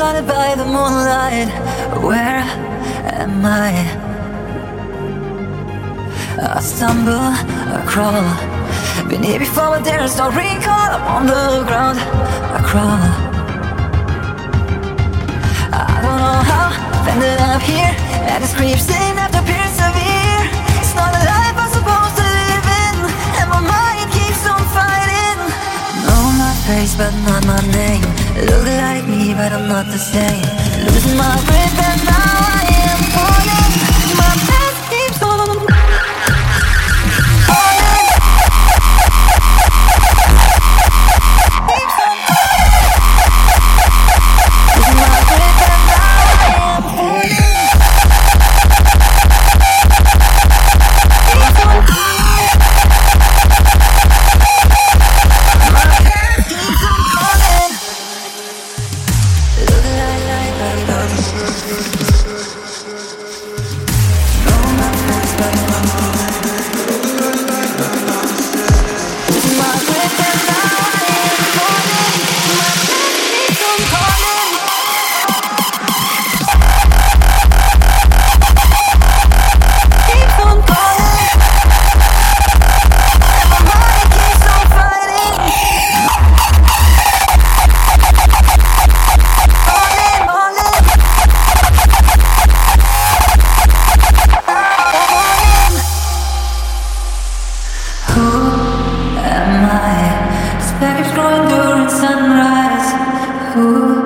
blinded by the moonlight. Where am I? I stumble, I crawl. Been here before, but there is no recall. I'm on the ground, I crawl. I don't know how I ended up here, and it creeps in after pierce severe. It's not a life I'm supposed to live in, and my mind keeps on fighting. Know my face, but not my name. Look like me, but I'm not the same. Losing my grip and now I am. amor.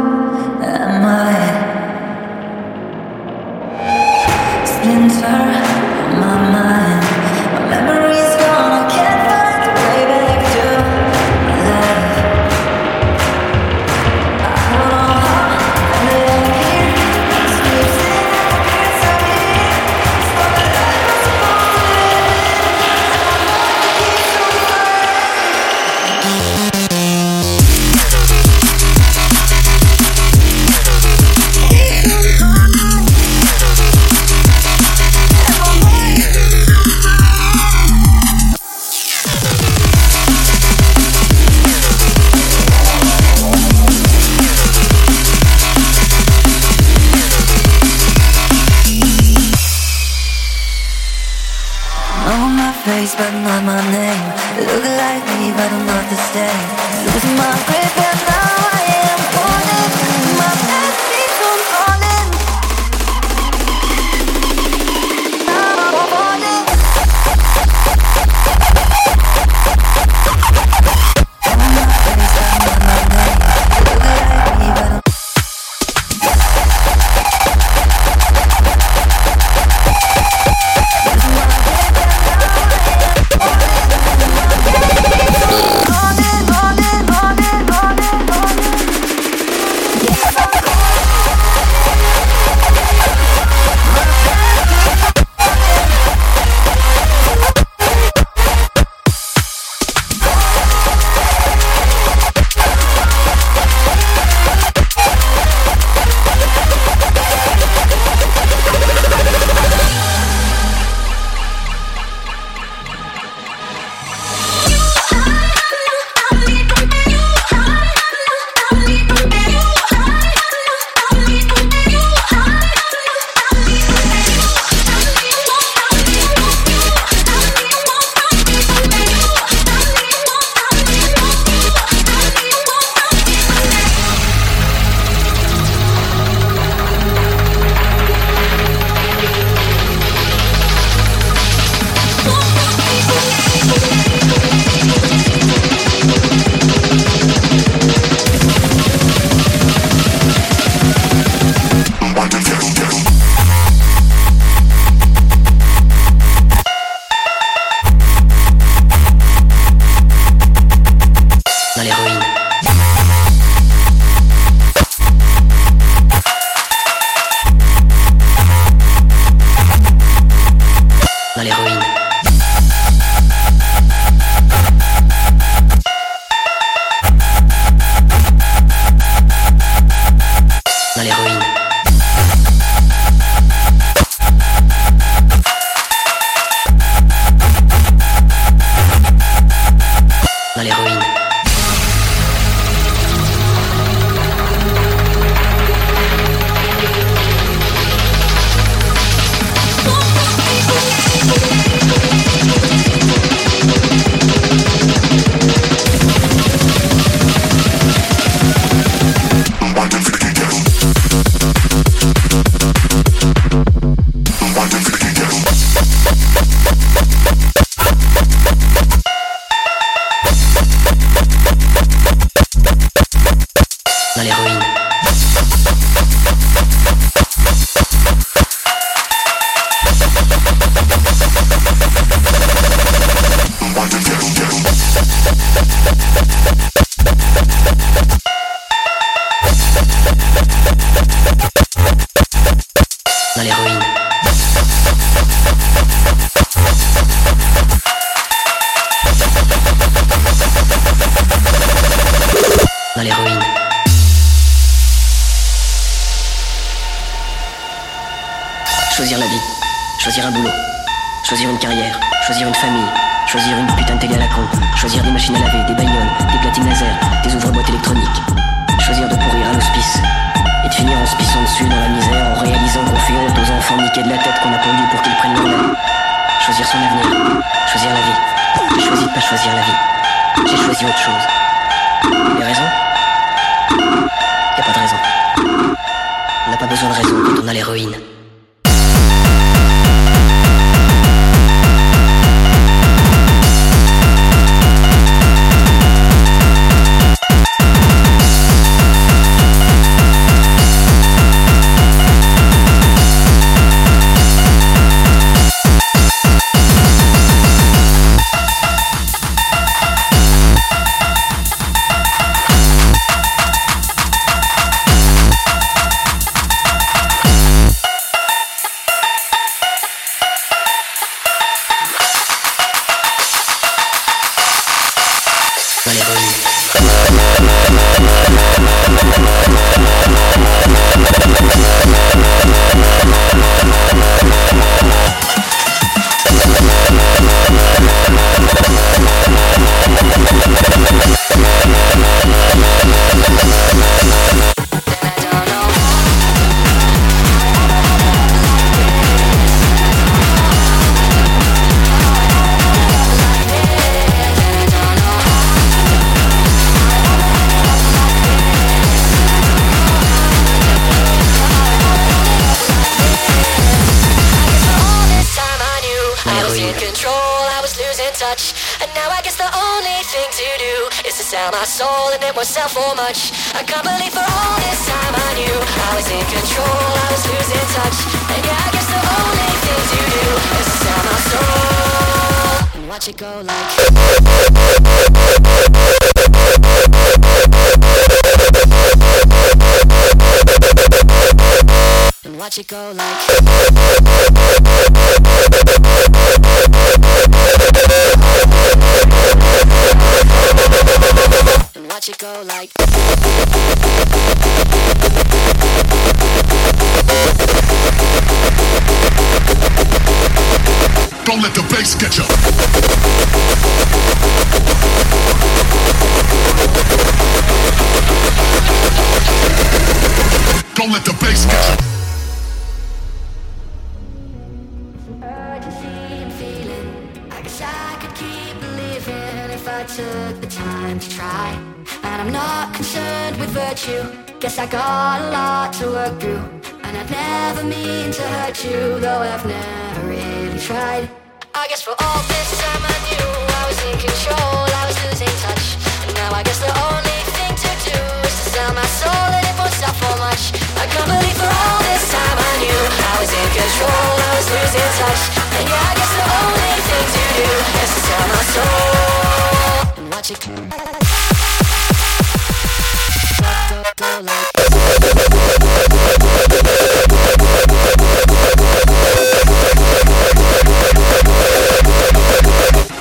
magic.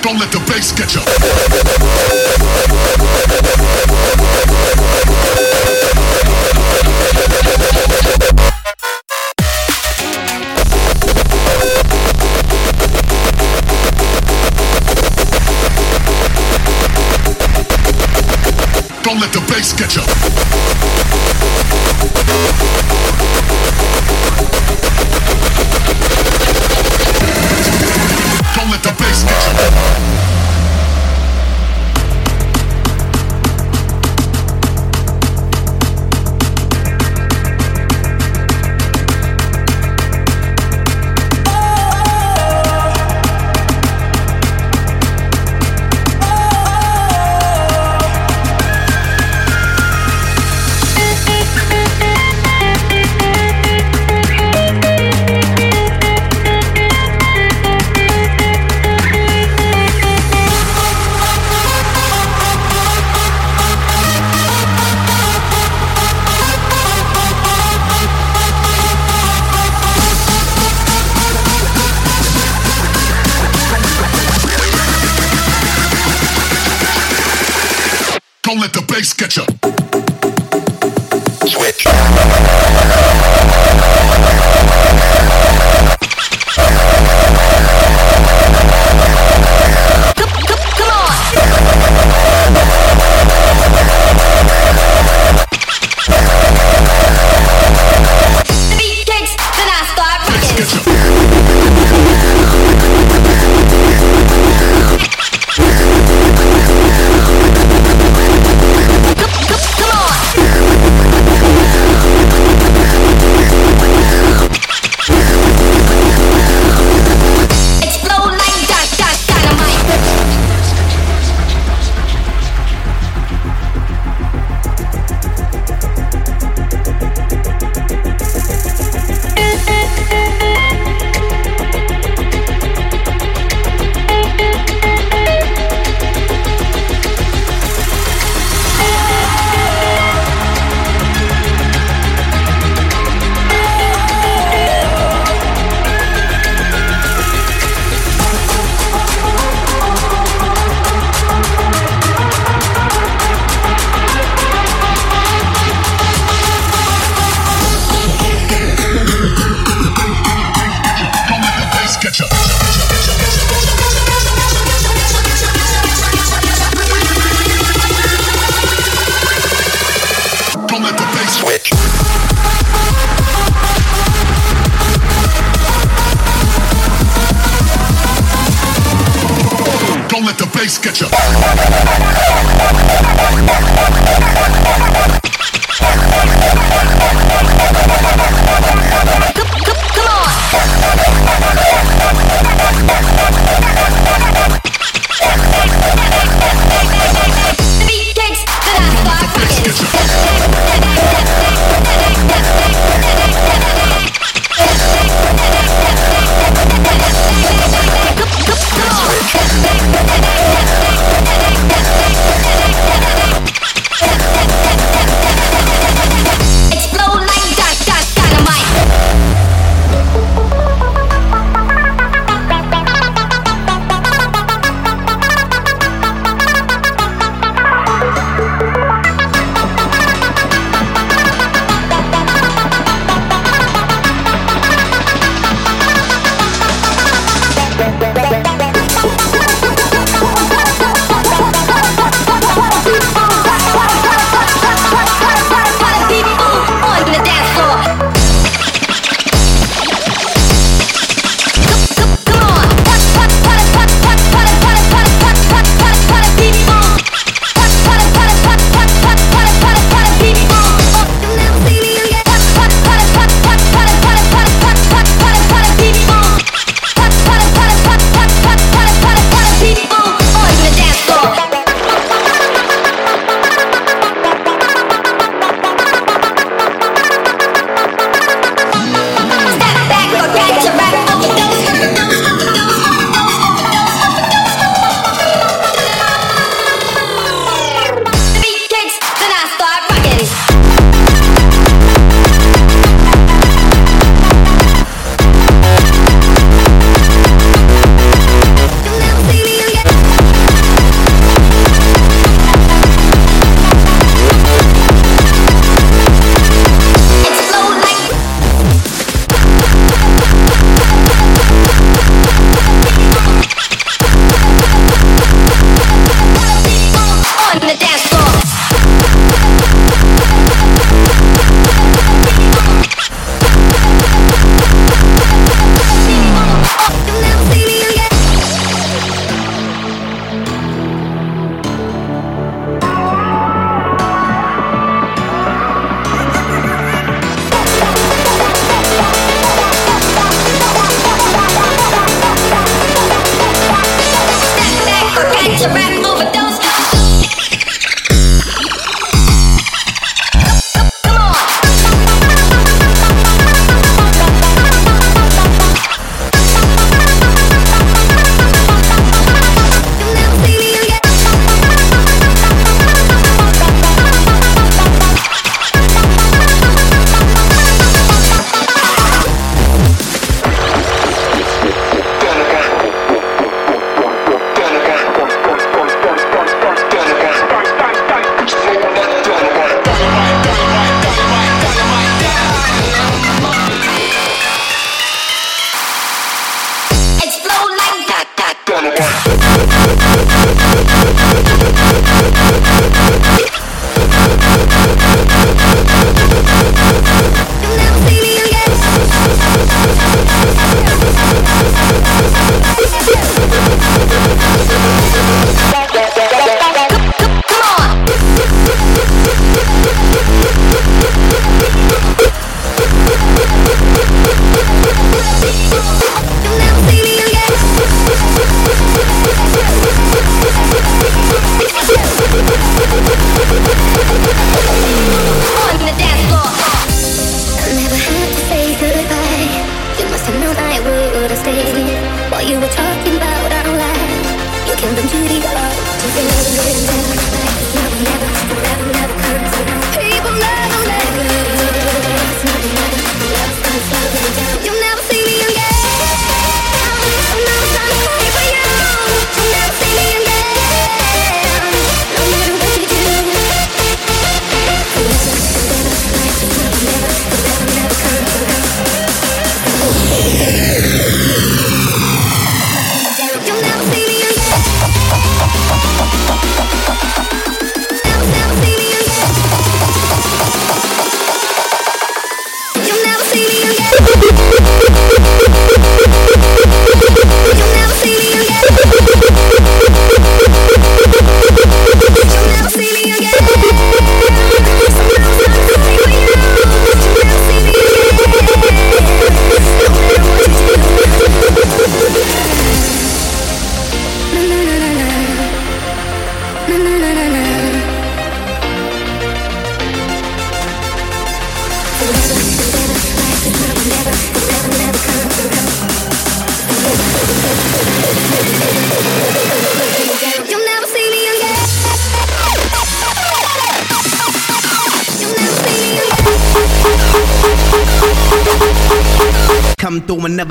Don't let the bass get you. Ice Ketchup.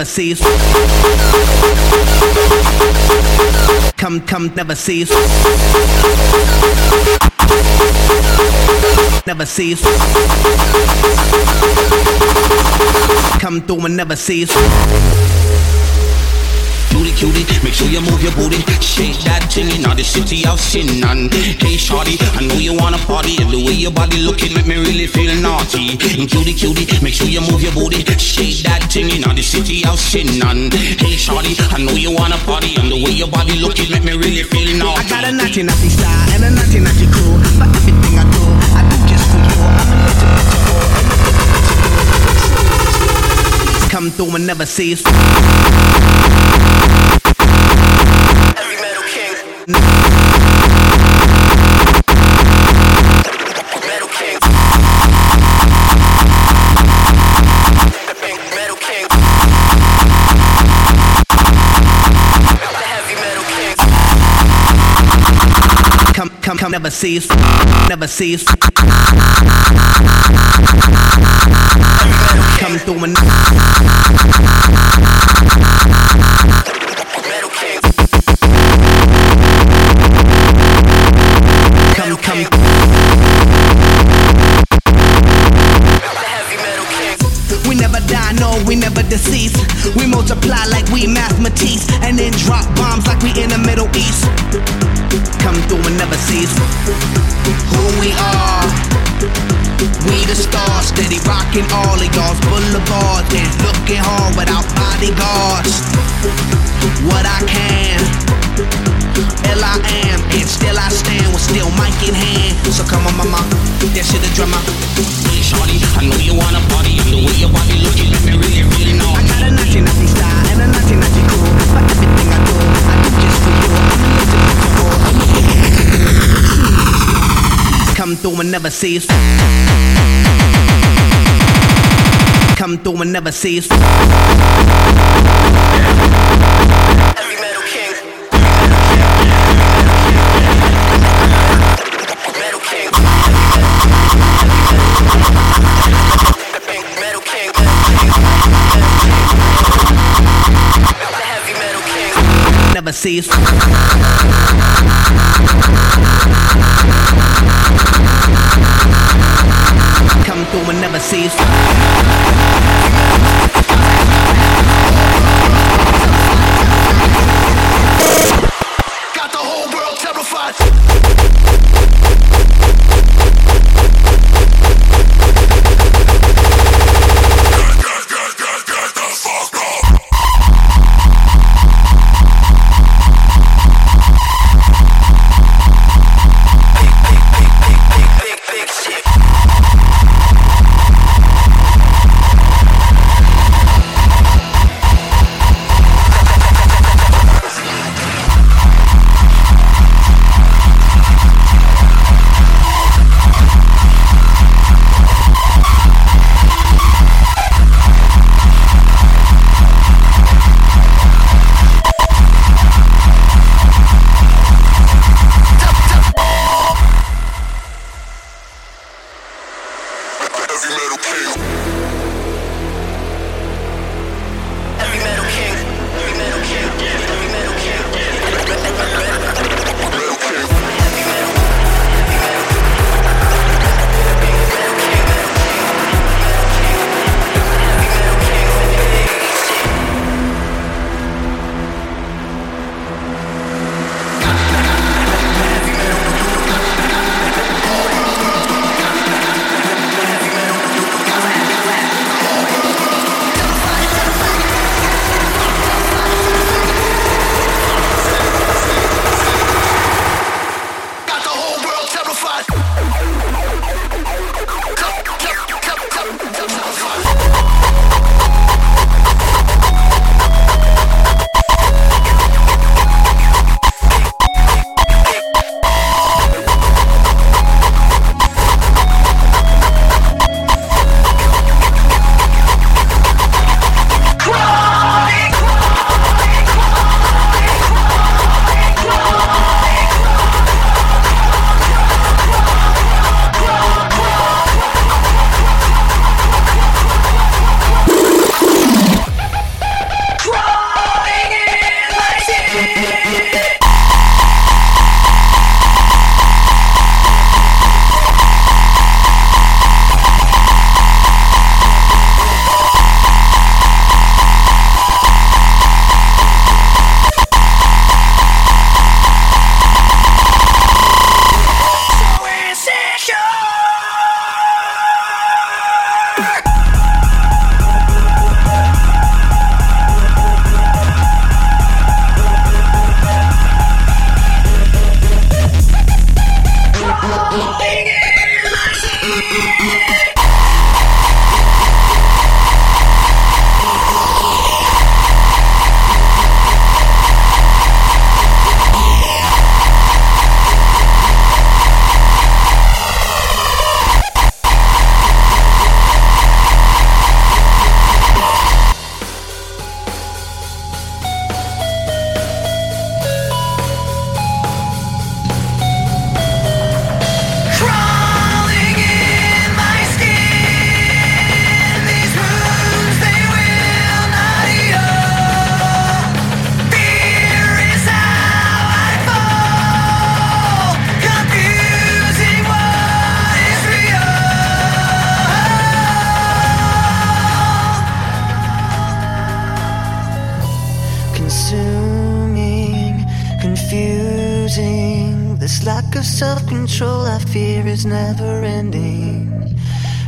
Never cease. Come, come, never cease. Never cease. Come through and never cease cutie, cutie. Make sure you move your booty. Shake that thing in the city of sin. And hey, shorty, I know you wanna party. And the way your body looking make me really feel naughty. Cutie, cutie, make sure you move your booty. Shake that thing in the city of sin. And hey, shorty, I know you wanna party. And the way your body looking make me really feel naughty. I got a naughty, naughty style and a naughty, naughty crew. But everything I do, I do just for you. I'm a little bit of Come through and never cease. Come, never cease, never cease. Come through and. Come come. We never die, no, we never decease. We multiply like we mathematics, and then drop bombs like we in the Middle East. Come through and never cease. Who we are. We the stars, steady rocking all of y'all's boulevards and looking hard without bodyguards. What I can, L I am, and still I stand with still mic in hand. So come on, mama, that shit a drummer. Hey, shorty, I know you wanna party, and the way your body looking, let me really, really know. I got a naughty, naughty style and a naughty, naughty cool. But everything I do, I do just for you. I'm a little bit Come through and never cease. Come through and never cease. Never cease. Come through and never cease. Control I fear is never ending.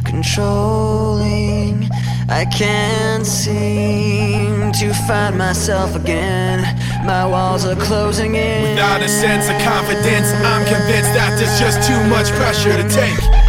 Controlling, I can't seem to find myself again. My walls are closing in. Without a sense of confidence, I'm convinced that there's just too much pressure to take.